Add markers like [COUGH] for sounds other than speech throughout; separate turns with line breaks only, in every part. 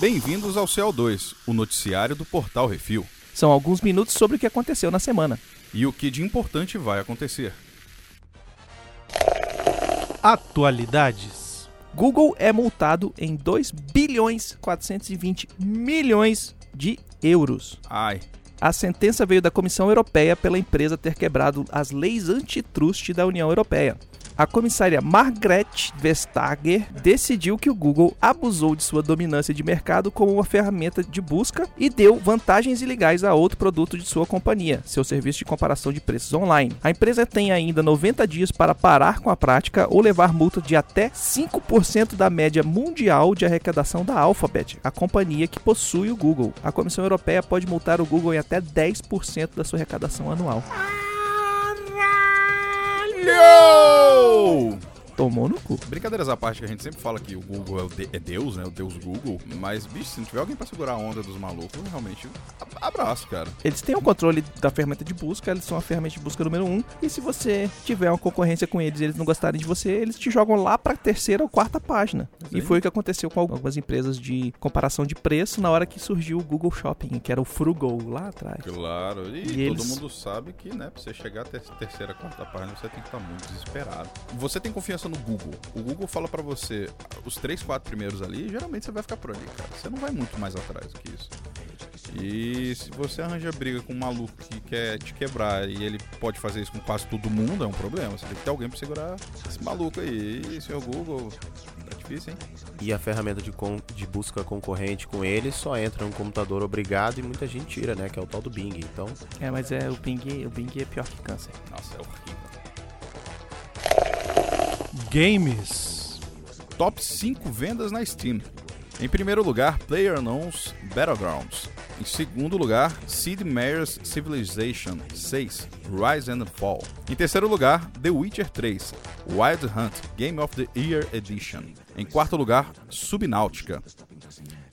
Bem-vindos ao CO2, o noticiário do Portal Refil.
São alguns minutos sobre o que aconteceu na semana.
E o que de importante vai acontecer.
Atualidades.
Google é multado em 2 bilhões 420 milhões de euros.
Ai,
A sentença veio da Comissão Europeia pela empresa ter quebrado as leis antitrust da União Europeia. A comissária Margrethe Vestager decidiu que o Google abusou de sua dominância de mercado como uma ferramenta de busca e deu vantagens ilegais a outro produto de sua companhia, seu serviço de comparação de preços online. A empresa tem ainda 90 dias para parar com a prática ou levar multa de até 5% da média mundial de arrecadação da Alphabet, a companhia que possui o Google. A Comissão Europeia pode multar o Google em até 10% da sua arrecadação anual. Tomou no cu.
Brincadeiras à parte, que a gente sempre fala que o Google é, o de- é Deus, né? O Deus Google. Mas, bicho, se não tiver alguém pra segurar a onda dos malucos, realmente, abraço, cara.
Eles têm o controle da ferramenta de busca, eles são a ferramenta de busca número um. E se você tiver uma concorrência com eles e eles não gostarem de você, eles te jogam lá pra terceira ou quarta página. E
Sim.
foi o que aconteceu com algumas empresas de comparação de preço na hora que surgiu o Google Shopping, que era o Frugal lá atrás.
Claro. E,
E
todo
eles-
mundo sabe que, né, pra você chegar até a terceira, quarta página, você tem que estar muito desesperado. Você tem confiança no Google. O Google fala pra você os três, quatro primeiros ali, geralmente você vai ficar por ali, cara. Você não vai muito mais atrás do que isso. E se você arranja briga com um maluco que quer te quebrar e ele pode fazer isso com quase todo mundo, é um problema. Você tem que ter alguém pra segurar esse maluco aí. E, senhor Google, tá difícil, hein?
E a ferramenta de, con- de busca concorrente com ele só entra no computador obrigado e muita gente tira, né? Que é o tal do Bing. Então,
É, mas é o Bing, o Bing é pior que câncer.
Nossa, é horrível.
Games.
Top 5 vendas na Steam. Em primeiro lugar, PlayerUnknown's Battlegrounds. Em segundo lugar, Sid Meier's Civilization 6, Rise and Fall. Em terceiro lugar, The Witcher 3, Wild Hunt, Game of the Year Edition. Em quarto lugar, Subnautica.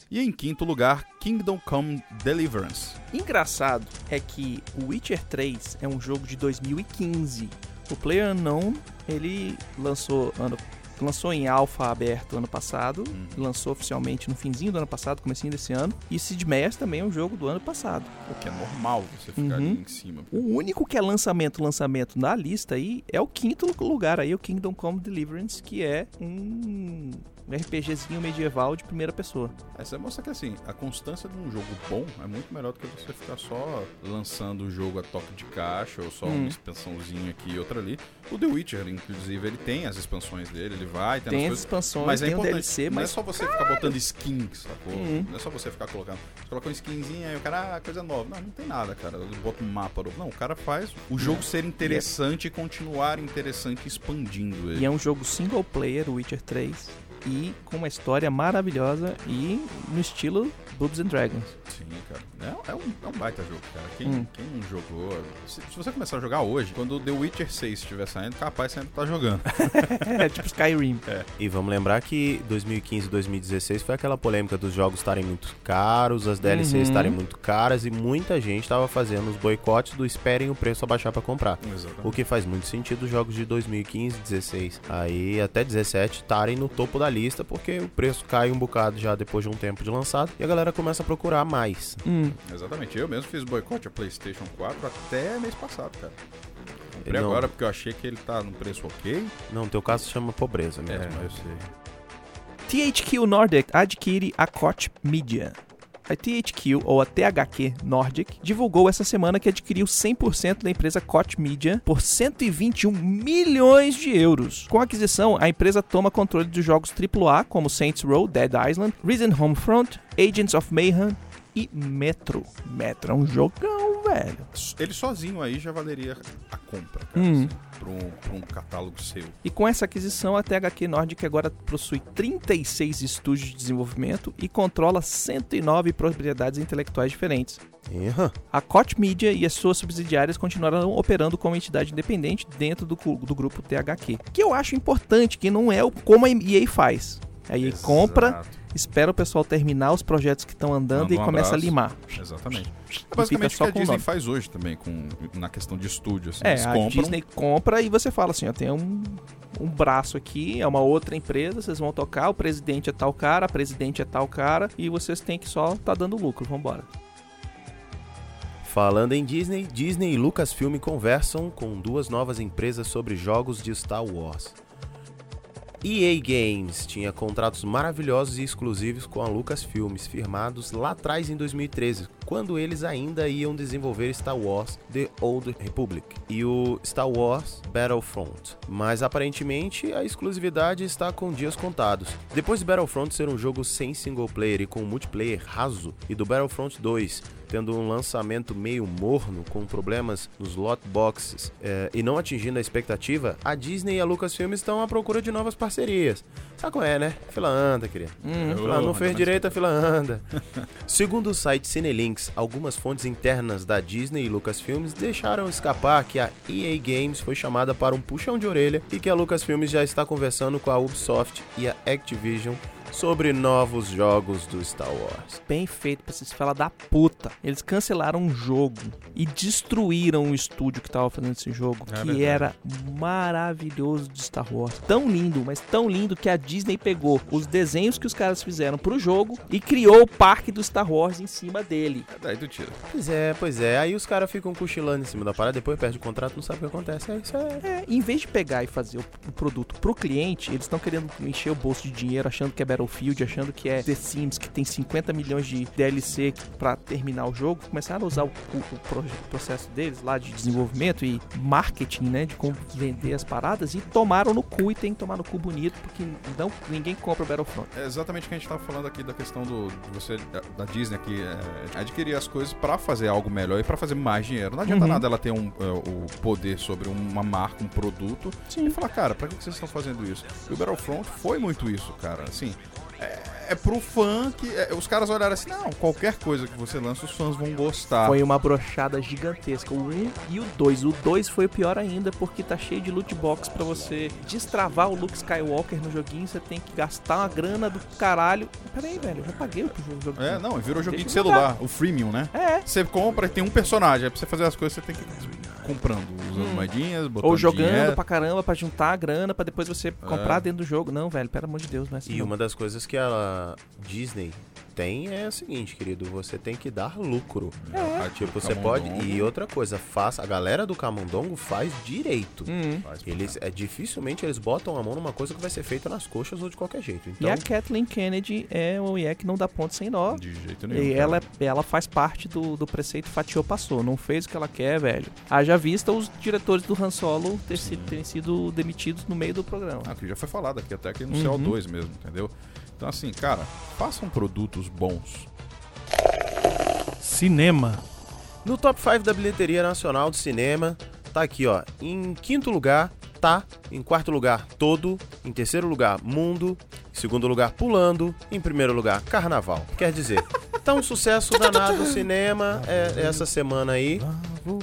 E em quinto lugar, Kingdom Come Deliverance.
Engraçado é que o Witcher 3 é um jogo de 2015. O PlayerUnknown, ele lançou ano lançou em alfa aberto ano passado, lançou oficialmente no finzinho do ano passado, comecinho desse ano, e Sid Meier's também é um jogo do ano passado.
O que é normal você ficar
Uhum.
ali em cima.
O único que é lançamento, lançamento na lista aí é o quinto lugar aí, o Kingdom Come Deliverance, que é um RPGzinho medieval de primeira pessoa.
Essa mostra que assim, a constância de um jogo bom é muito melhor do que você ficar só lançando o jogo a toque de caixa ou só
Hum.
uma expansãozinha aqui e outra ali. O The Witcher, inclusive, ele tem as expansões dele, ele vai, tem,
Tem
as
expansões,
Mas é
tem o
importante,
DLC,
não é
mas
só você ficar botando skin, sacou?
Uhum.
Não é só você ficar colocando. Você coloca uma skinzinha aí o cara, ah, coisa nova. Não, não tem nada, cara. Ele bota um mapa novo. Não, o cara faz o jogo ser interessante e continuar interessante expandindo ele.
E é um jogo single player, o Witcher 3, e com uma história maravilhosa e no estilo Boobs and Dragons.
Sim, cara. É, é um, é um baita jogo, cara. Quem,
Hum.
quem jogou. Se, se você começar a jogar hoje, quando o The Witcher 6 estiver saindo, capaz você ainda tá jogando. [LAUGHS]
é tipo Skyrim.
e vamos lembrar que 2015 e 2016 foi aquela polêmica dos jogos estarem muito caros, as DLCs
Uhum.
estarem muito caras e muita gente estava fazendo os boicotes do esperem o preço abaixar para comprar.
Exatamente.
O que faz muito sentido os jogos de 2015, 16, aí até 17 estarem no topo da lista, porque o preço cai um bocado já depois de um tempo de lançado e a galera começa a procurar mais.
Hum,
Exatamente. Eu mesmo fiz boicote a PlayStation 4 até mês passado, cara. Comprei
Não.
agora porque eu achei que ele tá num preço ok.
Não, teu caso se chama pobreza mesmo.
É,
né?
eu sei.
THQ Nordic adquire a Koch Media. A THQ, ou a THQ Nordic, divulgou essa semana que adquiriu 100% da empresa Koch Media por 121 milhões de euros. Com a aquisição, a empresa toma controle dos jogos AAA como Saints Row, Dead Island, Risen Homefront, Agents of Mayhem e Metro. Metro é um jogão, velho.
Ele sozinho aí já valeria a compra, cara.
Hum.
assim, pra, um, pra um catálogo seu.
E com essa aquisição, a THQ Nordic agora possui 36 estúdios de desenvolvimento e controla 109 propriedades intelectuais diferentes.
Erra.
A Koch Media e as suas subsidiárias continuarão operando como entidade independente dentro do, do grupo THQ. Que eu acho importante, que não é o como a EA faz. A EA compra,
Exato.
Espera o pessoal terminar os projetos que estão andando
Manda
e
um
começa a
abraço.
limar.
Exatamente. É basicamente o
só
que a
com o
Disney faz hoje também, com, na questão de estúdio. Assim.
É,
Eles
a
compram.
Disney compra e você fala assim, ó, tem um, um braço aqui, é uma outra empresa, vocês vão tocar, o presidente é tal cara, a presidente é tal cara, e vocês têm que só tá dando lucro, vambora.
Falando em Disney, Disney e Lucasfilm conversam com duas novas empresas sobre jogos de Star Wars. EA Games tinha contratos maravilhosos e exclusivos com a Lucasfilmes, firmados lá atrás em 2013, quando eles ainda iam desenvolver Star Wars The Old Republic e o Star Wars Battlefront. Mas aparentemente a exclusividade está com dias contados. Depois de Battlefront ser um jogo sem single player e com multiplayer raso, e do Battlefront 2 tendo um lançamento meio morno, com problemas nos lot boxes eh, e não atingindo a expectativa, a Disney e a Lucasfilm estão à procura de novas parcerias. Sabe como é, né? Fila anda, querido.
Hum,
Fila não fez direito, a fila anda. Segundo o site Cinelinks, algumas fontes internas da Disney e Lucasfilmes deixaram escapar que a EA Games foi chamada para um puxão de orelha e que a Lucasfilmes já está conversando com a Ubisoft e a Activision sobre novos jogos do Star Wars.
bem feito pra esses fela da puta. Eles cancelaram um jogo e destruíram o estúdio que tava fazendo esse jogo,
É
que
verdade.
era maravilhoso de Star Wars. Tão lindo, mas tão lindo que a Disney pegou os desenhos que os caras fizeram pro jogo e criou o parque do Star Wars em cima dele.
É, Daí tu tira.
Pois é, pois é. Aí os caras ficam cochilando em cima da parada, depois perde o contrato, não sabe o que acontece. É isso é.
É, em vez de pegar e fazer o, produto pro cliente, eles estão querendo encher o bolso de dinheiro, achando que é Battlefield, achando que é The Sims, que tem 50 milhões de DLC que- pra terminar o jogo. Começaram a usar o, o- o processo deles lá de desenvolvimento e marketing, né, de como vender as paradas e tomaram no cu e tem que tomar no cu bonito, porque não, ninguém compra Battlefront.
É exatamente o que a gente tava falando aqui da questão do você da- Disney aqui é, adquirir as coisas pra fazer algo melhor e pra fazer mais dinheiro. Não adianta
Uhum.
nada ela ter um, é, o poder sobre uma marca, um produto e falar, cara, pra que que vocês estão fazendo isso? E o Battlefront foi muito isso, cara. Assim, é, é pro fã que é, os caras olharam assim, não, qualquer coisa que você lança, os fãs vão gostar.
Foi uma brochada gigantesca. O 1 e o 2. O 2 foi o pior ainda porque tá cheio de loot box pra você destravar o Luke Skywalker no joguinho. Você tem que gastar uma grana do caralho. Pera aí, velho. Eu já paguei o jogo.
É, não, virou joguinho de celular, o freemium, né?
É.
Você compra e tem um personagem, aí pra você fazer as coisas você tem que ir comprando, usando
Hum.
moedinhas, botando
Ou jogando
dinheiro.
pra caramba pra juntar a grana pra depois você comprar dentro do jogo. Não, velho, pelo amor de Deus, não é assim.
E
não.
uma das coisas que a Disney tem é o seguinte, querido, você tem que dar lucro.
É.
Tipo, você pode. E outra coisa, faça. A galera do Camundongo faz direito.
Hum.
Pra
Eles, é, dificilmente eles botam a mão numa coisa que vai ser feita nas coxas ou de qualquer jeito.
E
Então,
a Kathleen Kennedy é uma mulher que não dá ponto sem nó.
De jeito nenhum.
E
cara.
ela, ela faz parte do, do preceito fatiou passou, não fez o que ela quer, velho. Haja vista os diretores do Han Solo ter sido, terem sido demitidos no meio do programa.
Ah, que já foi falado aqui, até aqui no
Uhum.
CO2 mesmo, entendeu? Então, assim, cara, façam produtos bons.
Cinema.
no top 5 da bilheteria nacional do cinema, tá aqui, ó. Em quinto lugar, tá. Em quarto lugar, todo. Em terceiro lugar, mundo. Em segundo lugar, pulando. Em primeiro lugar, carnaval. Quer dizer, [LAUGHS] tá um sucesso danado o cinema é, essa semana aí,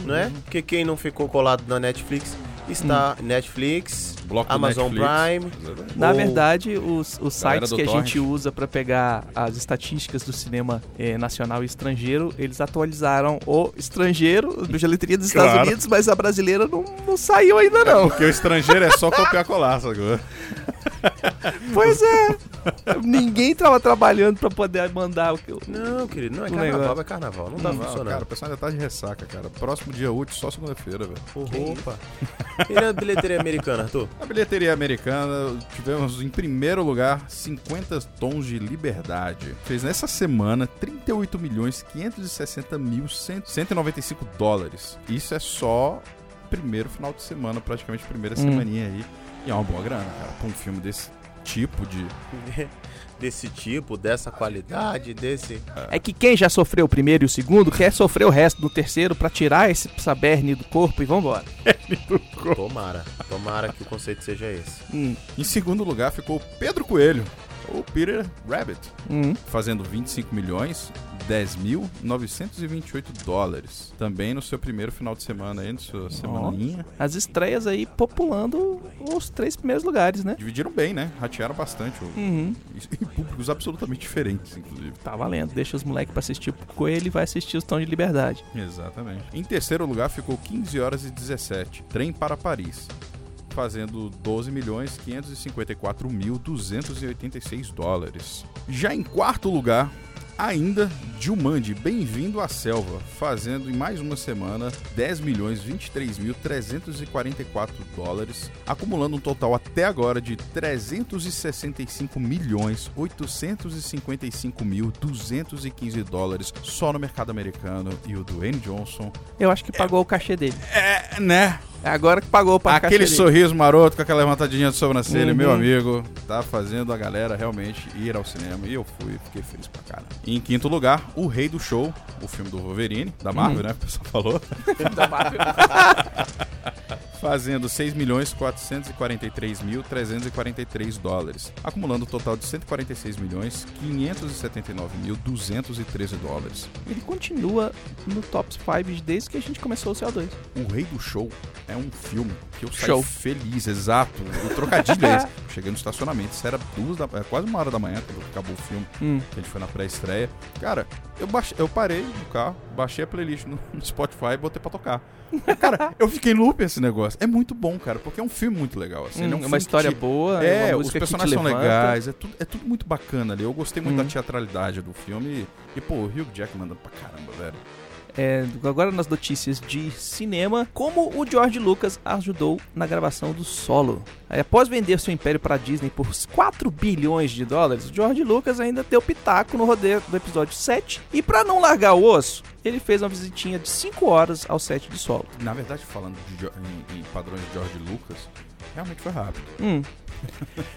não é? Porque quem não ficou colado na Netflix está Netflix,
Bloco
Amazon
Netflix.
Prime.
Na
Ou-
verdade, os, os sites que a
Torrent.
gente usa pra pegar as estatísticas do cinema eh, nacional e estrangeiro, eles atualizaram o estrangeiro, do bilheteria dos Estados
Claro.
Unidos, mas a brasileira não, não saiu ainda não.
Porque o estrangeiro é só copiar colar, agora. [LAUGHS] [LAUGHS]
Pois é. Ninguém tava trabalhando pra poder mandar o que eu...
Não, querido, não é
O
carnaval,
negócio.
é carnaval. Não tá
Não,
funcionando.
cara, o pessoal ainda tá de ressaca, cara. Próximo dia útil, só segunda-feira, velho.
Opa. E na bilheteria americana, Arthur?
Na bilheteria americana, tivemos em primeiro lugar 50 Tons de Liberdade. Fez nessa semana 38 milhões 560 mil 100 195 dólares. Isso é só primeiro final de semana, praticamente primeira
Hum.
semaninha aí. E é uma boa grana, cara, pra um filme desse tipo de... [LAUGHS]
desse tipo, dessa qualidade, desse.
É que quem já sofreu o primeiro e o segundo quer sofrer o resto do terceiro pra tirar esse saberne do corpo e vambora. [LAUGHS]
Tomara. Tomara que o conceito seja esse.
Hum,
Em segundo lugar ficou Pedro Coelho, ou Peter Rabbit,
hum.
fazendo 25 milhões 10.928 dólares. Também no seu primeiro final de semana aí, na sua semaninha.
As estreias aí populando os três primeiros lugares, né?
Dividiram bem, né? Ratearam bastante. o-
Uhum.
E públicos absolutamente diferentes, inclusive.
Tá valendo. Deixa os moleques pra assistir o Coelho e vai assistir os Tão de Liberdade.
Exatamente. Em terceiro lugar ficou 15 horas e 17. Trem para Paris. Fazendo 12 milhões 554 mil 286 dólares. Já em quarto lugar, ainda Jumanji, Bem-vindo à Selva, fazendo em mais uma semana 10 milhões 23 mil 344 dólares, acumulando um total até agora de 365 milhões 855 mil 215 dólares só no mercado americano e o Dwayne Johnson
Eu acho que pagou o cachê dele.
é, né?
É agora que pagou para
Aquele sorriso maroto com aquela levantadinha de sobrancelha,
Uhum.
meu amigo, tá fazendo a galera realmente ir ao cinema. E eu fui, fiquei feliz pra caramba. E em quinto lugar, O Rei do Show, o filme do Wolverine, da Marvel,
Uhum.
né? O pessoal falou. [LAUGHS]
Da Marvel. [LAUGHS]
Fazendo 6 milhões 443 mil 343 dólares. Acumulando um total de 146 milhões 579 mil 213 dólares.
Ele continua no top 5 desde que a gente começou o CO2.
O Rei do Show é um filme que eu saí
Show.
feliz, exato. O trocadilho é esse. [LAUGHS] Cheguei no estacionamento, isso era duas da, é quase uma hora da manhã quando acabou o filme,
Hum.
que a gente foi na pré-estreia. Cara, eu, baixei, eu parei no carro, baixei a playlist no, Spotify e botei pra tocar. E, cara, eu fiquei loop esse negócio. É muito bom, cara, porque é um filme muito legal. Assim, ele é um
Hum, uma história
te-
boa,
É,
uma
os personagens são legais, é tudo, é tudo muito bacana ali. Eu gostei muito
Uhum.
da teatralidade do filme. E, pô, o Hugh Jackman mandando pra caramba, velho.
É, agora nas notícias de cinema, como o George Lucas ajudou na gravação do Solo. Após vender seu império para a Disney por 4 bilhões de dólares, o George Lucas ainda deu pitaco no rodeio do episódio 7. E para não largar o osso, ele fez uma visitinha de 5 horas ao set de Solo.
Na verdade, falando de em, em padrões de George Lucas, realmente foi rápido.
Hum.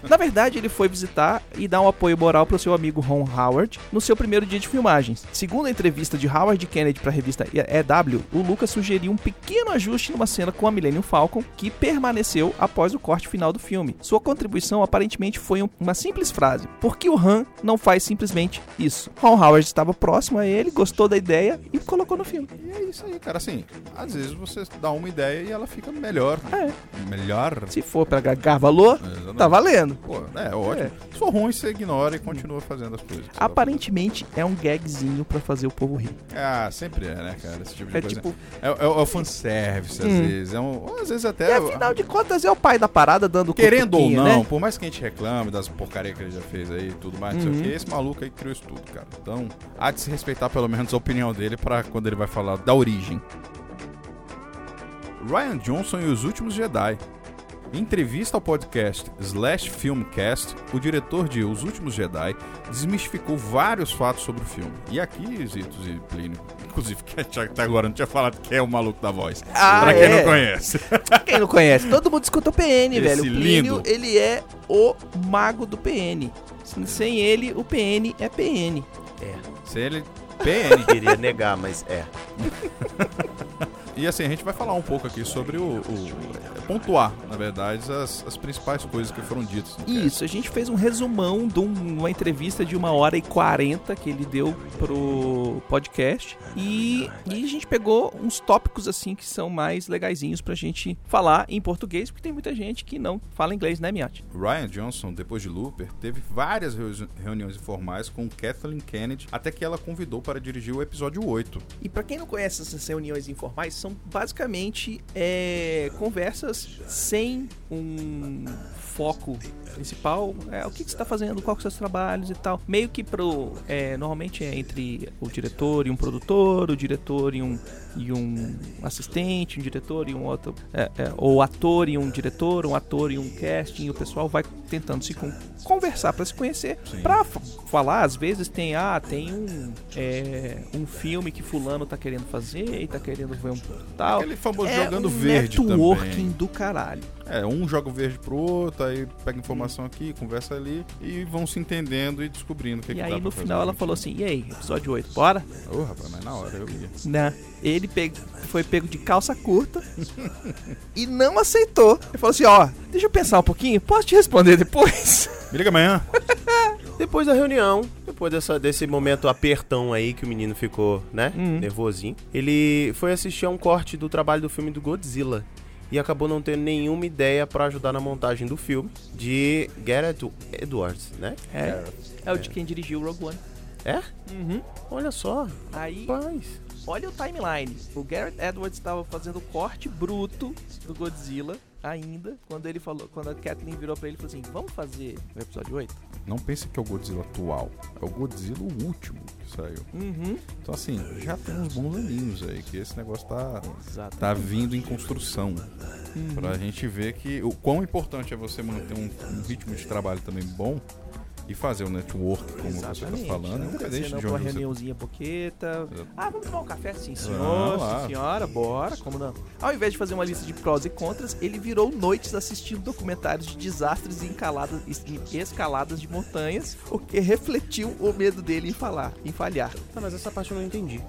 Na verdade, ele foi visitar e dar um apoio moral para o seu amigo Ron Howard no seu primeiro dia de filmagens. Segundo a entrevista de Howard Kennedy para a revista EW, o Lucas sugeriu um pequeno ajuste numa cena com a Millennium Falcon que permaneceu após o corte final do filme. Sua contribuição aparentemente foi um- uma simples frase: Por que o Han não faz simplesmente isso? Ron Howard estava próximo a ele, gostou da ideia e colocou no filme.
E é isso aí, cara. Assim, às vezes você dá uma ideia e ela fica melhor.
É,
Melhor.
se for para gagar valor,
Exatamente.
tá valendo.
Pô, é ótimo. Se for ruim, você ignora e continua fazendo as coisas. tá
Aparentemente é um gagzinho para fazer o povo rir.
Ah, sempre é, né, cara? Esse tipo de
É
coisa.
tipo,
É, é, é o fanservice, às
Hum.
vezes. É um, às vezes
e
até.
afinal de contas é o pai da parada dando
Querendo ou
cutuquinho,
não,
né?
por mais que a gente reclame das porcarias que ele já fez aí e tudo mais, não sei
Uhum.
o que, esse maluco aí criou isso tudo, cara. Então, há de se respeitar pelo menos a opinião dele pra quando ele vai falar da origem. Ryan Johnson e os Últimos Jedi. Em entrevista ao podcast Slash Filmcast, o diretor de Os Últimos Jedi desmistificou vários fatos sobre o filme. E aqui, Zitos e Plínio, inclusive, [LAUGHS] que até agora não tinha falado que é o maluco da voz.
Ah,
pra quem
é.
não conhece.
Quem não conhece? Todo mundo escuta o PN,
Esse
velho. O Plínio,
lindo.
ele é o mago do PN. Sem ele, o PN é PN.
Se ele PN. [LAUGHS]
Queria negar, mas é. [LAUGHS]
E assim, a gente vai falar um pouco aqui sobre o. o- pontuar, na verdade, as, as principais coisas que foram ditas.
Isso, a gente fez um resumão de um- uma entrevista de uma hora e quarenta que ele deu pro podcast. E, e a gente pegou uns tópicos assim que são mais legaisinhos pra gente falar em português, porque tem muita gente que não fala inglês, né, Miati?
Ryan Johnson, depois de Looper, teve várias reu- reuniões informais com Kathleen Kennedy até que ela convidou para dirigir o episódio 8.
E pra quem não conhece essas reuniões informais, são basicamente é, conversas sem um foco principal. É, o que, que você tá fazendo, quais são os seus trabalhos e tal. Meio que pro. é, normalmente é entre o diretor e um produtor, o diretor e um, e um assistente, um diretor e um outro. É, é, ou ator e um diretor, um ator e um casting, e o pessoal vai tentando se con- conversar pra se conhecer. F- falar, às vezes tem, ah, tem um, é, um filme que fulano tá querendo fazer e tá querendo ver um tal.
Aquele famoso
É
jogando
um
verde
networking
também.
do caralho.
É, um joga o verde pro outro, aí pega informação aqui, conversa ali, e vão se entendendo e descobrindo o que
e
que
aí
dá
no
pra fazer
final ela falou assim: e aí, episódio 8, bora?
Ô, rapaz, mas na hora eu ia.
Né? Ele pe- foi pego de calça curta [LAUGHS] e não aceitou. Ele falou assim: ó, deixa eu pensar um pouquinho, posso te responder depois?
Me liga amanhã. [LAUGHS]
Depois da reunião, depois dessa, desse momento apertão aí que o menino ficou, né,
Uhum.
nervosinho, ele foi assistir a um corte do trabalho do filme do Godzilla. E acabou não tendo nenhuma ideia pra ajudar na montagem do filme de Garrett Edwards, né?
É, é o de quem dirigiu o Rogue One.
É?
Uhum.
Olha só,
Aí,
rapaz.
olha o timeline. O Garrett Edwards estava fazendo o corte bruto do Godzilla ainda, quando ele falou, quando a Kathleen virou pra ele e falou assim: "Vamos fazer o episódio 8?"
Não pense que é o Godzilla atual. É o Godzilla o último que saiu.
Uhum.
Então, assim, já tem uns bons aninhos aí, que esse negócio tá,
Exato.
tá vindo em construção.
Uhum.
Pra gente ver que o quão importante é você manter um, um ritmo de trabalho também bom e fazer o network, como você tá
Exatamente.
falando,
Não
independente
Senão
de
pra uma
onde você
reuniãozinha boqueta.
Exato.
Ah, vamos tomar um café? Sim,
Vamos
senhor.
lá.
Sim, senhora, bora. Como não? Ao invés de fazer uma lista de prós e contras, ele virou noites assistindo documentários de desastres e encaladas, e escaladas de montanhas, o que refletiu o medo dele em falar, em falhar.
Tá, mas essa parte eu não entendi.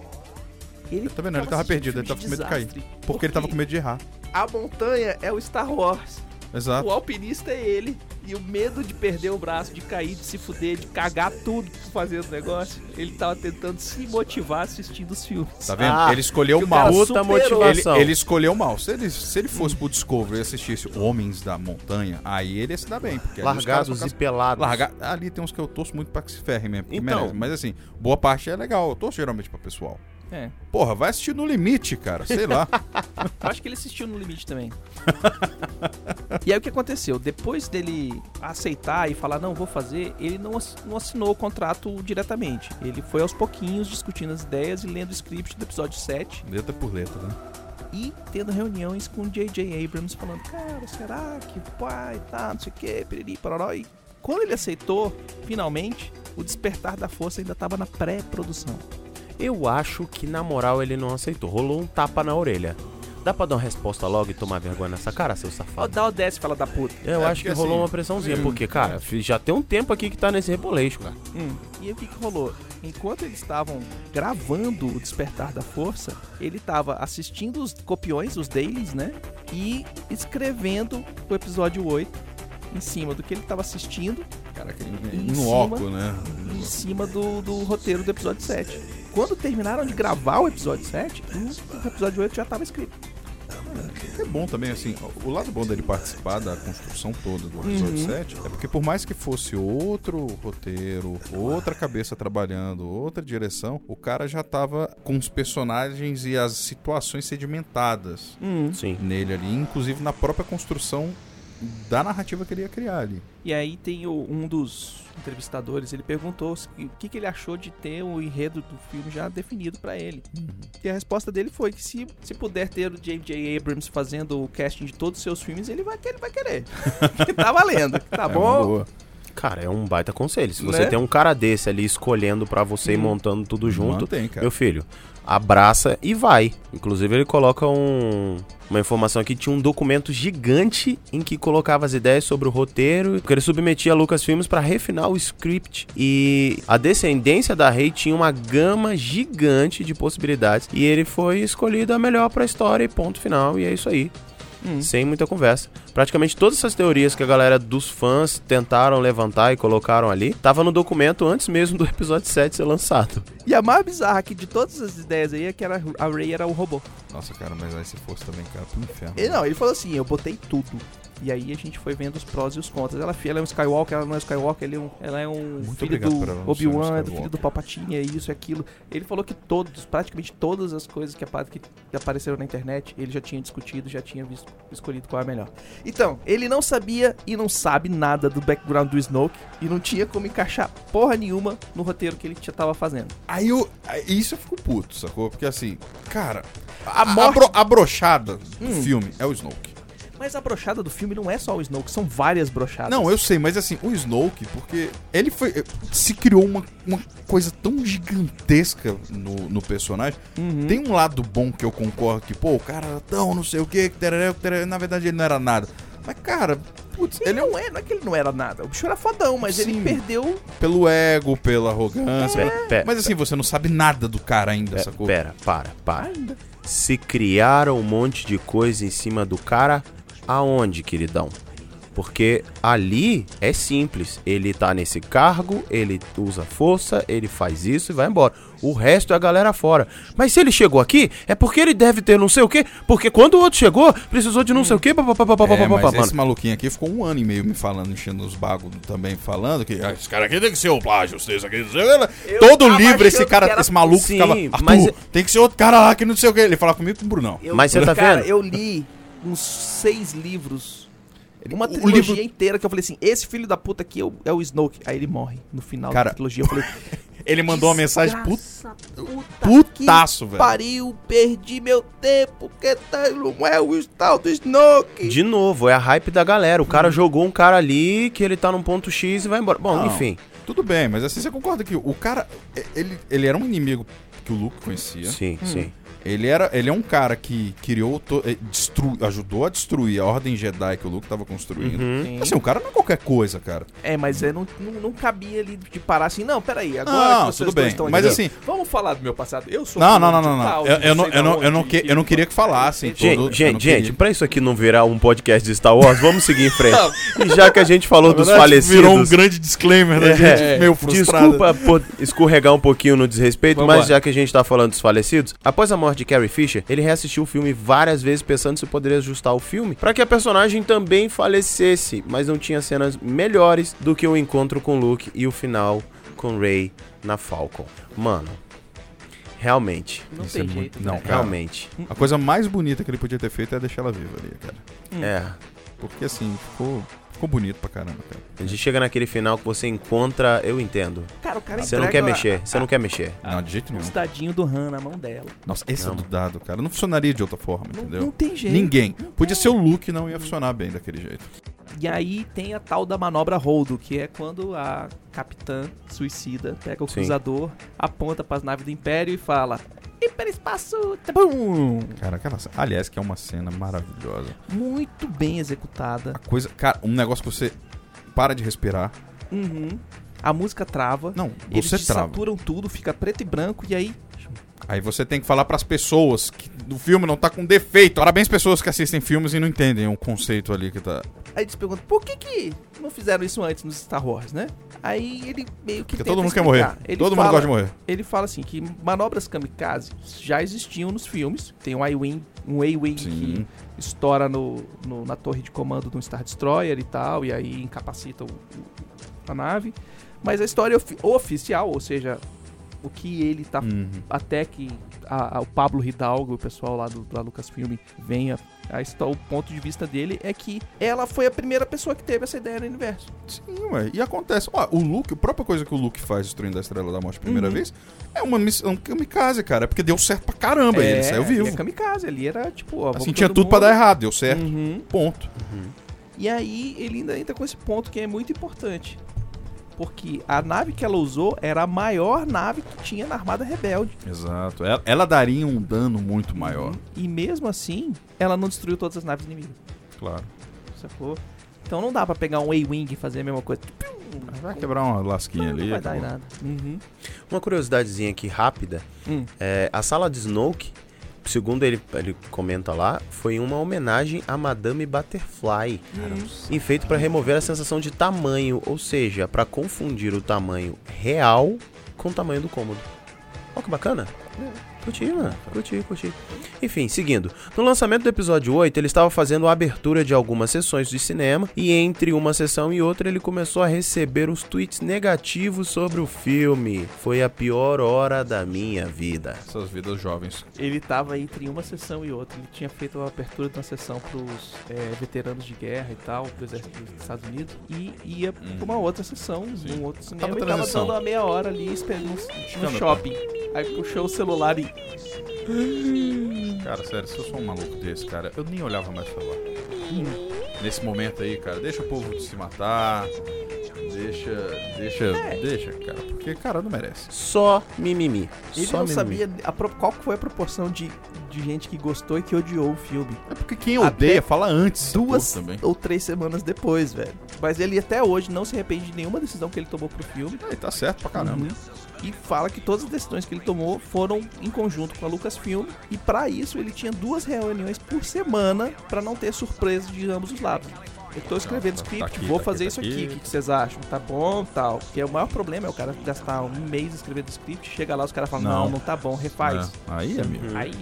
Ele
Tá vendo? Ele tava perdido, ele tava com medo de
desastre,
Porque ele tava com medo de errar.
A montanha é o Star Wars.
Exato.
O alpinista é ele. E o medo de perder o braço, de cair, de se fuder, de cagar tudo fazendo negócio, ele tava tentando se motivar assistindo os filmes.
Tá vendo?
Ah,
ele escolheu
o
mal.
Puta
superou.
Ele,
motivação.
ele escolheu mal. Se ele, se ele fosse pro Discovery e assistisse Homens da Montanha, aí ele ia se dar bem. Porque
Largados e pelados.
Larga... Ali tem uns que eu torço muito pra que se ferre mesmo.
Então.
merece. Mas assim, boa parte é legal. Eu torço geralmente pra pessoal.
É.
Porra, vai assistir no limite, cara. Sei lá. [LAUGHS]
Eu acho que ele assistiu no limite também. e aí o que aconteceu? Depois dele aceitar e falar, não, vou fazer, ele não, não assinou o contrato diretamente. Ele foi aos pouquinhos discutindo as ideias e lendo o script do episódio 7
letra por letra, né?
e tendo reuniões com o J.J. Abrams falando, cara, será que pai, tá, não sei o que, piriri, pararó. E quando ele aceitou, finalmente, o despertar da força ainda tava na pré-produção.
Eu acho que, na moral, ele não aceitou. Rolou um tapa na orelha. Dá pra dar uma resposta logo e tomar vergonha nessa cara, seu
Ó,
safado?
dá o desce, fala da puta.
Eu
É,
acho que rolou
assim,
uma pressãozinha,
hum,
porque, cara, já tem um tempo aqui que tá nesse reboleixo, cara.
Hum, E aí o que, que rolou? Enquanto eles estavam gravando o Despertar da Força, ele estava assistindo os copiões, os dailies, né? E escrevendo o episódio 8 em cima do que ele estava assistindo,
Caraca,
Em
no
cima-
né?
em cima do, do roteiro do episódio 7. Quando terminaram de gravar o episódio 7, o episódio 8 já estava escrito.
É bom também, assim, o lado bom dele participar da construção toda do episódio
Uhum.
7 é porque por mais que fosse outro roteiro, outra cabeça trabalhando, outra direção, o cara já tava com os personagens e as situações sedimentadas
Hum.
Sim.
nele ali, inclusive na própria construção da narrativa que ele ia criar ali.
E aí tem o- um dos entrevistadores, ele perguntou o que, que ele achou de ter o enredo do filme já definido pra ele. E a resposta dele foi que se, se puder ter o J.J. Abrams fazendo o casting de todos os seus filmes, ele vai, ele vai querer. [LAUGHS] que tá valendo. Tá
É
bom?
Cara, é um baita conselho. Se você
Né?
tem um cara desse ali escolhendo pra você
Hum.
montando tudo junto,
Mantém, cara.
meu filho, abraça e vai. Inclusive, ele coloca um- uma informação aqui: tinha um documento gigante em que colocava as ideias sobre o roteiro, que ele submetia a Lucasfilmes para refinar o script. E a descendência da Rei tinha uma gama gigante de possibilidades. E ele foi escolhido a melhor pra história e ponto final. E é isso aí.
Hum.
Sem muita conversa. Praticamente todas essas teorias que a galera dos fãs tentaram levantar e colocaram ali, tava no documento antes mesmo do [LAUGHS] episódio 7 ser lançado.
E a mais bizarra aqui de todas as ideias aí é que era, a Ray era o robô.
Nossa, cara, mas aí se fosse também, cara, pro inferno.
Ele, não, ele falou assim, eu botei tudo. E aí a gente foi vendo os prós e os contras. Ela, ela é um Skywalker, ela não é Skywalker, ele é um, ela é um
Muito
filho do Obi-Wan, é do filho do Palpatine, é isso, é aquilo. Ele falou que todos, praticamente todas as coisas que, apa- que apareceram na internet, ele já tinha discutido, já tinha visto, escolhido qual é a melhor. Então, ele não sabia e não sabe nada do background do Snoke e não tinha como encaixar porra nenhuma no roteiro que ele já tava fazendo.
Aí eu. Isso eu fico puto, sacou? Porque assim, cara, a,
A
a,
morte-
bro- a brochada do
Hum.
filme é o Snoke.
Mas a brochada do filme não é só o Snoke, são várias brochadas.
Não, eu sei, mas assim, o Snoke, porque ele foi. Se criou uma, uma coisa tão gigantesca no, no personagem.
Uhum.
Tem um lado bom que eu concordo que, pô, o cara era tão não sei o que, na verdade ele não era nada. Mas, cara, putz,
Ele
ele é
não é, não é que ele não era nada. O bicho era fodão, mas ele
Sim.
perdeu.
pelo ego, pela arrogância.
Pe- pe-
Mas assim, você não sabe nada do cara ainda,
pe-
sacou?
pera, para, para. Se criaram um monte de coisa em cima do cara, aonde, queridão? Porque ali é simples. Ele tá nesse cargo, ele usa força, ele faz isso e vai embora. O resto é a galera fora. Mas se ele chegou aqui, é porque ele deve ter não sei o quê. Porque quando o outro chegou, precisou de não sei o quê.
É, mas esse maluquinho aqui ficou um ano e meio me falando, enchendo os bagos também, falando que ah, esse cara aqui tem que ser o plágio, vocês aqui. não sei o quê."
Eu
Todo livro, esse cara,
era-
esse maluco
Sim,
ficava.
Mas-
tem que ser outro cara lá que não sei o que. Ele falava comigo com o Brunão.
Eu-
Mas você tá
cara,
vendo?
eu li uns seis livros. Uma
o
trilogia
livro-
inteira que eu falei assim: esse filho da puta aqui é o, é o Snoke. Aí ele morre no final
Cara,
da trilogia. Eu falei: [LAUGHS]
Ele mandou uma mensagem put...
"Desgraça, puta
putaço, velho.
Pariu, perdi meu tempo, que tá, não é o tal do Snoke.
De novo, é a hype da galera. O cara jogou um cara ali que ele tá num ponto X e vai embora. Bom,
Não.
enfim.
Tudo bem, mas assim, você concorda que o cara. Ele, ele era um inimigo que o Luke conhecia.
Sim, sim.
Ele, era, ele é um cara que criou, eh, destru, ajudou a destruir a Ordem Jedi que o Luke tava construindo.
Uhum.
Sim.
Assim, o cara não é qualquer coisa, cara.
É, mas é, não, não, não cabia ali de parar assim, não, peraí, agora
Não,
que vocês
tudo bem,
estão
mas
aqui,
assim-
Vamos falar do meu passado. Eu sou
Não, não, não, não, não.
tal,
Eu, eu não, eu, não, eu, não que, eu não queria que falassem.
Gente,
todo-
Gente, gente, pra isso aqui não virar um podcast de Star Wars, vamos seguir em frente. e já que a gente falou [LAUGHS] dos
verdade,
falecidos.
Virou um grande disclaimer da
É,
gente, meio frustrado.
Desculpa por escorregar um pouquinho no desrespeito,
Vambora.
mas já que a gente tá falando dos falecidos, após a morte de Carrie Fisher, ele reassistiu o filme várias vezes pensando se poderia ajustar o filme pra que a personagem também falecesse, mas não tinha cenas melhores do que o encontro com Luke e o final com Rey na Falcon. Mano, realmente,
Não
Isso
tem
é muito-
jeito.
não,
né?
cara.
realmente.
A coisa mais bonita que ele podia ter feito é deixar ela viva ali, cara.
É.
Porque assim, ficou, ficou bonito pra caramba, cara.
A gente chega naquele final que você encontra, eu entendo.
Cara, o cara
Você não quer mexer, você não quer mexer.
Não, de jeito nenhum.
Os dadinhos do Han na mão dela.
Nossa, esse
Não.
é do dado, cara. Não funcionaria de outra forma,
Não,
entendeu?
não tem jeito.
Ninguém. Podia ser o Luke, não ia funcionar bem daquele jeito.
E aí tem a tal da manobra Holdo, que é quando a capitã suicida pega o
Sim.
cruzador, aponta pras naves do Império e fala: Hiperespaço! Tabum!
Cara, aquela. Aliás, que é uma cena maravilhosa.
Muito bem executada.
A coisa. Cara, um negócio que você para de respirar.
Uhum. A música trava.
Não,
Eles
você trava.
saturam tudo, fica preto e branco, e aí.
Aí você tem que falar pras pessoas que o filme não tá com defeito. Parabéns, pessoas que assistem filmes e não entendem o conceito ali que tá.
Aí eles perguntam, por que que não fizeram isso antes nos Star Wars, né? Aí ele meio que
Porque todo mundo quer
explicar.
morrer.
Ele
todo
fala,
mundo gosta de morrer.
Ele fala assim que manobras kamikaze já existiam nos filmes. Tem um I-Wing, um A-Wing que estoura no, no- na torre de comando do Star Destroyer e tal, e aí incapacita o- o- a nave. Mas a história ofi- oficial, ou seja, o que ele tá
Uhum.
até que a- a- o Pablo Hidalgo, o pessoal lá do da Lucasfilm, venha. A o ponto de vista dele é que ela foi a primeira pessoa que teve essa ideia no universo.
Sim, ué. E acontece. Ó, o Luke, a própria coisa que o Luke faz destruindo a Estrela da Morte a primeira
Uhum.
vez, é uma missão kamikaze, cara. É porque deu certo pra caramba. e ele saiu vivo.
É kamikaze, ali era tipo, ó,
Assim,
vamos
tinha tudo pra
mundo-
dar errado, deu certo.
Uhum.
Ponto.
E aí ele ainda entra com esse ponto que é muito importante. Porque a nave que ela usou era a maior nave que tinha na Armada Rebelde.
Exato. Ela, ela daria um dano muito maior.
E mesmo assim, ela não destruiu todas as naves inimigas.
Claro.
Sacou? Então não dá pra pegar um A-Wing e fazer a mesma coisa.
Vai quebrar uma lasquinha
não,
ali.
não vai dar em nada. Uhum.
Uma curiosidadezinha aqui rápida.
Hum.
É, a sala de Snoke, segundo ele, ele comenta lá, foi uma homenagem a Madame Butterfly. E feito para remover a sensação de tamanho, ou seja, para confundir o tamanho real com o tamanho do cômodo. Ó que bacana. Curti, mano. Curti, curti. Enfim, seguindo. No lançamento do episódio 8, ele estava fazendo a abertura de algumas sessões de cinema e entre uma sessão e outra ele começou a receber uns tweets negativos sobre o filme. Foi a pior hora da minha vida.
Essas vidas jovens.
Ele tava entre uma sessão e outra. Ele tinha feito a abertura de uma sessão pros é, veteranos de guerra e tal, pro exército dos Estados Unidos. E ia pra uma outra sessão, num outro cinema.
Tava
e tava
transição.
dando uma meia hora ali esperando no, shopping. Aí puxou o celular e.
Cara, sério, se eu sou um maluco desse, cara, eu nem olhava mais pra lá. Nesse momento aí, cara, deixa o povo se matar. Deixa. Deixa.
É.
Deixa, cara. Porque, cara, não merece.
Só mimimi.
Ele
Só
não
mimimi.
sabia a pro- qual foi a proporção de, de gente que gostou e que odiou o filme.
É porque quem
Até
odeia fala antes.
Duas ou três semanas depois, velho. Mas ele até hoje não se arrepende de nenhuma decisão que ele tomou pro filme.
Aí tá certo pra caramba.
Uhum. E fala que todas as decisões que ele tomou foram em conjunto com a Lucasfilm. E pra isso ele tinha duas reuniões por semana pra não ter surpresa de ambos os lados. eu tô escrevendo
tá- tá
script,
aqui,
vou
tá
fazer
aqui,
isso
tá
aqui,
aqui.
o que, que vocês acham? Tá bom, tal. Porque o maior problema é o cara gastar um mês escrevendo script, chega lá, os caras falam, não,
Não.
não, tá bom, refaz.
É, Aí, amigo.
Aí,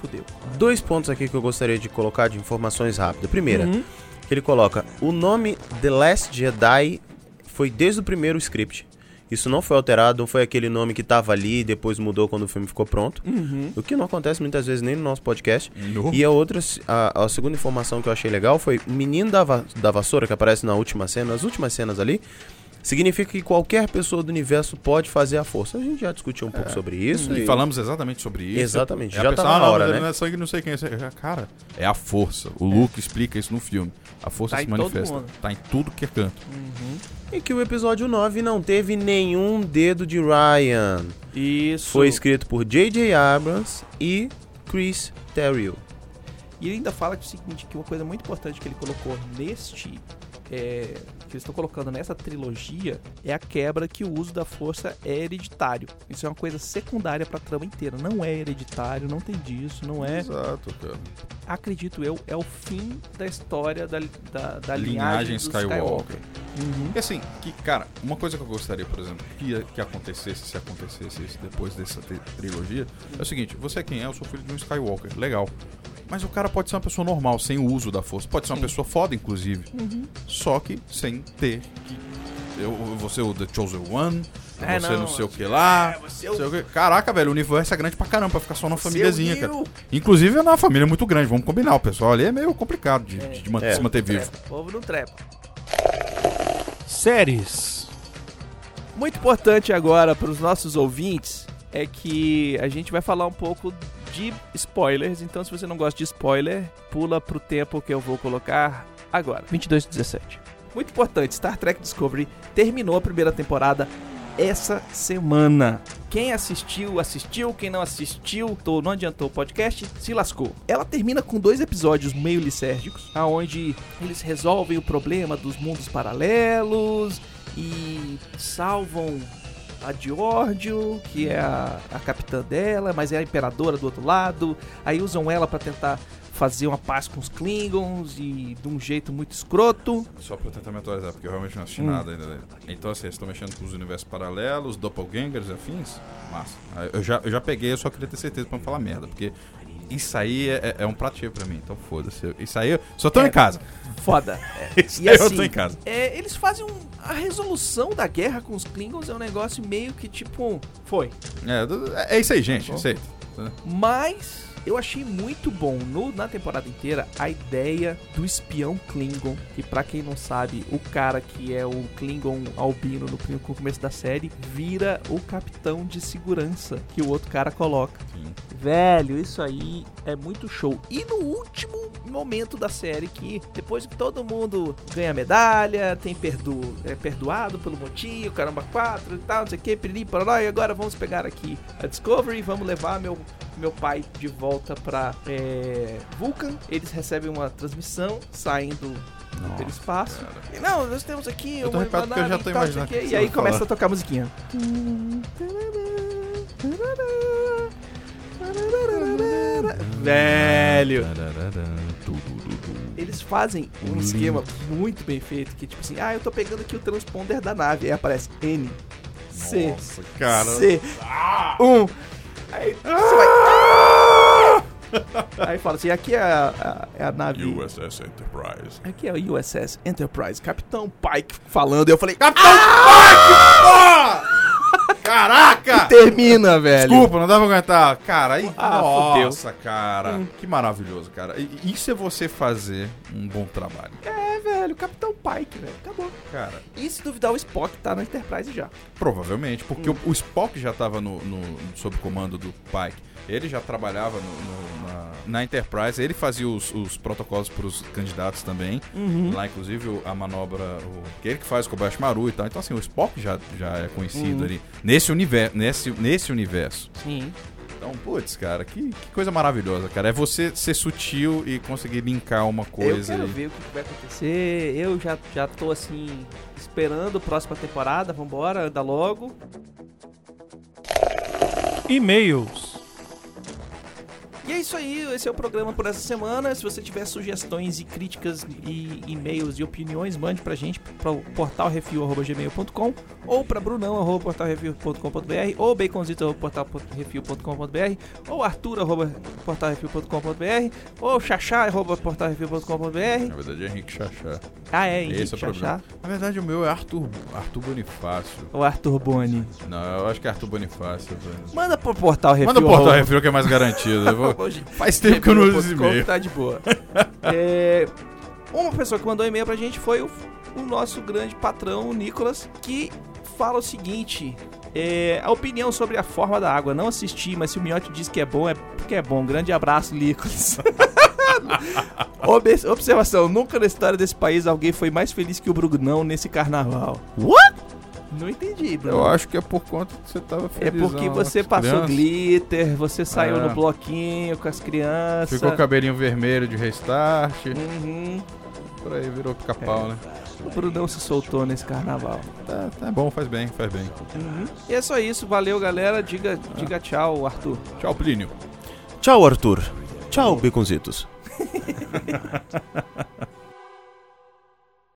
fudeu.
Dois pontos aqui que eu gostaria de colocar de informações rápidas. Primeira,
Uhum.
que ele coloca o nome The Last Jedi foi desde o primeiro script. Isso não foi alterado, não foi aquele nome que tava ali e depois mudou quando o filme ficou pronto.
Uhum.
O que não acontece muitas vezes nem no nosso podcast. E a outra, a, a segunda informação que eu achei legal foi o menino da, va- da vassoura que aparece na última cena, nas últimas cenas ali, significa que qualquer pessoa do universo pode fazer a força. A gente já discutiu um pouco sobre isso.
E falamos exatamente sobre isso.
Exatamente,
É a
já
pessoa,
tava
ah,
na
não,
hora,
mas
né?
Não é sangue, não sei quem é. esse- Cara, é a força. O Luke explica isso no filme. A força
Tá
se manifesta. Tá em tudo que é canto.
Uhum.
E que o episódio 9 não teve nenhum dedo de Ryan.
Isso.
Foi escrito por J.J. Abrams e Chris Terrio.
E ele ainda fala que o seguinte, que uma coisa muito importante que ele colocou neste. é, que eles estão colocando nessa trilogia é a quebra que o uso da força é hereditário. Isso é uma coisa secundária pra trama inteira. Não é hereditário, não tem disso, não é.
Exato, cara.
Acredito eu, é o fim da história da, da, da linhagem,
Linhagem Skywalker.
Skywalker. Uhum.
E assim, que, cara, uma coisa que eu gostaria, por exemplo, que, que acontecesse, se acontecesse isso depois dessa tri- trilogia, é o seguinte: você é quem é? Eu sou filho de um Skywalker. Legal. Mas o cara pode ser uma pessoa normal, sem o uso da força. Pode ser uma
Sim.
pessoa foda, inclusive.
Uhum.
Só que sem ter que. Eu, vou ser o The Chosen One,
É,
ser
não,
não sei o que lá.
você
sei o que. Caraca, velho, o universo é grande pra caramba, pra ficar só numa famíliazinha, cara. Inclusive é uma família muito grande, vamos combinar. O pessoal ali é meio complicado de,
É.
de
É.
se manter vivo.
Trepa. O povo não trepa.
Séries.
Muito importante agora para os nossos ouvintes é que a gente vai falar um pouco de spoilers. Então, se você não gosta de spoiler, pula pro tempo que eu vou colocar agora. 22 17. Muito importante, Star Trek Discovery terminou a primeira temporada essa semana. Quem assistiu, assistiu. Quem não assistiu, tô, não adiantou o podcast, se lascou. Ela termina com dois episódios meio licérgicos, aonde eles resolvem o problema dos mundos paralelos e salvam a Diordio, que é a, a capitã dela, mas é a imperadora do outro lado. Aí usam ela pra tentar fazer uma paz com os Klingons e de um jeito muito escroto.
Só pra tentar me atualizar, porque eu realmente não assisti
Hum.
nada ainda. dele. Então, assim, eles estão mexendo com os universos paralelos, doppelgangers e afins. Massa. Eu já, eu já peguei, eu só queria ter certeza pra não falar merda, porque isso aí é, é um prato cheio pra mim, então foda-se. Isso aí, eu só tô
É.
em casa.
Foda. [LAUGHS]
Isso
E
aí eu
assim,
tô em casa.
É, eles fazem um, a resolução da guerra com os Klingons é um negócio meio que tipo, foi.
É, é isso aí, gente.
Bom.
Aceita.
Mas eu achei muito bom no- na temporada inteira a ideia do espião Klingon. Que pra quem não sabe, o cara que é o Klingon albino no começo da série vira o capitão de segurança que o outro cara coloca.
Sim.
Velho, isso aí é muito show. E no último momento da série, que depois que todo mundo ganha medalha, tem perdo, é perdoado pelo motivo, caramba, quatro e tal, não sei o que, piriri, parará, e agora vamos pegar aqui a Discovery, vamos levar meu, meu pai de volta pra é, Vulcan. Eles recebem uma transmissão saindo pelo espaço.
cara.
E, Não, nós temos aqui
Eu
uma
porque eu já tô
nave e tal,
que
E aí começa
falar.
a tocar a musiquinha. Velho. Eles fazem um esquema muito bem feito, que tipo assim, ah, eu tô pegando aqui o transponder da nave, aí aparece N, C,
Nossa, cara.
C, 1, aí você vai... Aí fala assim, aqui é a, a- é a nave...
USS Enterprise.
Aqui é o USS Enterprise, Capitão Pike falando, eu falei,
Capitão Pike, porra! Caraca!
termina, velho.
Desculpa, não dava pra aguentar. Cara, aí,
Ah,
nossa, cara. Que maravilhoso, cara. E- Isso é você fazer um bom trabalho.
É, velho, Capitão Pike, velho, acabou.
Cara,
E se duvidar, o Spock tá na Enterprise já.
provavelmente, porque o, o Spock já tava no, no- sob comando do Pike. Ele já trabalhava no- no- na, Enterprise, ele fazia os, os protocolos pros candidatos também. Lá, inclusive, a manobra, o, que ele que faz o Kobayashi Maru e tal. Então, assim, o Spock já, já é conhecido
Uhum.
ali nesse, universo, nesse, nesse universo.
Sim.
Então, putz, cara, que, que coisa maravilhosa, cara. É você ser sutil e conseguir linkar uma
eu
coisa.
quero
aí.
ver o que que vai acontecer. Eu já, já tô assim, esperando a próxima temporada. Vambora, anda logo.
E-mails.
E é isso aí, esse é o programa por essa semana. Se você tiver sugestões e críticas e e-mails e opiniões, mande pra gente para o portalrefil.gmail.com ou pra brunão.portalrefil.com.br ou baconzito.portalrefil.com.br ou arthur.portalrefil.com.br ou xaxá.portalrefil.com.br
Na verdade é Henrique Chachá.
Ah, é, Henrique
Esse é o problema. Na verdade o meu é Arthur, Arthur Bonifácio.
ou Arthur Boni.
Não, eu acho que é Arthur Bonifácio.
Manda pro Portal Refil.
Manda o Portal Refil que é mais garantido. Eu vou-
Hoje,
Faz tempo que eu não uso e-mail.
Tá de boa. [LAUGHS] É, uma pessoa que mandou e-mail pra gente foi o, o nosso grande patrão, o Nicolas, que fala o seguinte. é, a opinião sobre a forma da água. Não assisti, mas se o Miotti diz que é bom, é porque é bom. Grande abraço, Nicolas. [LAUGHS] Ob- Observação: nunca na história desse país alguém foi mais feliz que o Brunão nesse carnaval.
What?
Não entendi, Bruno.
Eu acho que é por conta que você tava
É
felizão
porque
lá
você passou
crianças.
glitter, você saiu
É.
no bloquinho com as crianças.
Ficou com o cabelinho vermelho de restart.
Uhum.
Por aí virou pica-pau,
É.
né?
O Brunão se soltou nesse carnaval.
Tá, tá bom, faz bem, faz bem.
E é só isso, valeu galera. Diga, diga tchau, Arthur.
Tchau, Plínio.
Tchau, Arthur. Tchau, Baconzitos. [LAUGHS]